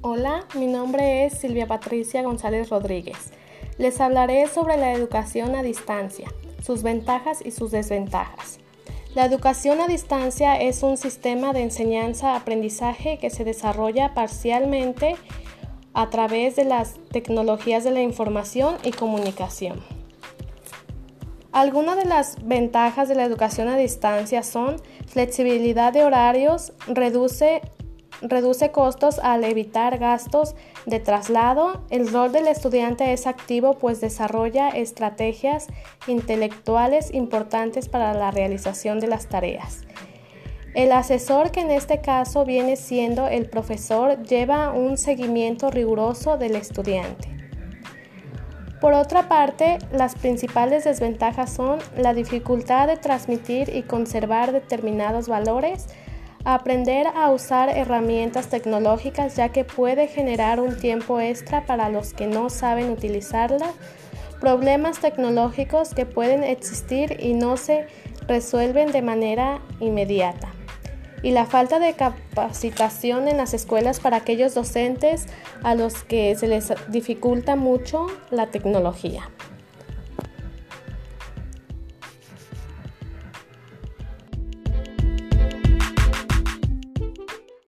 Hola, mi nombre es Silvia Patricia González Rodríguez. Les hablaré sobre la educación a distancia, sus ventajas y sus desventajas. La educación a distancia es un sistema de enseñanza-aprendizaje que se desarrolla parcialmente a través de las tecnologías de la información y comunicación. Algunas de las ventajas de la educación a distancia son flexibilidad de horarios, reduce reduce costos al evitar gastos de traslado. El rol del estudiante es activo pues desarrolla estrategias intelectuales importantes para la realización de las tareas. El asesor, que en este caso viene siendo el profesor, lleva un seguimiento riguroso del estudiante. Por otra parte, las principales desventajas son la dificultad de transmitir y conservar determinados valores, Aprender a usar herramientas tecnológicas ya que puede generar un tiempo extra para los que no saben utilizarla. Problemas tecnológicos que pueden existir y no se resuelven de manera inmediata. Y la falta de capacitación en las escuelas para aquellos docentes a los que se les dificulta mucho la tecnología.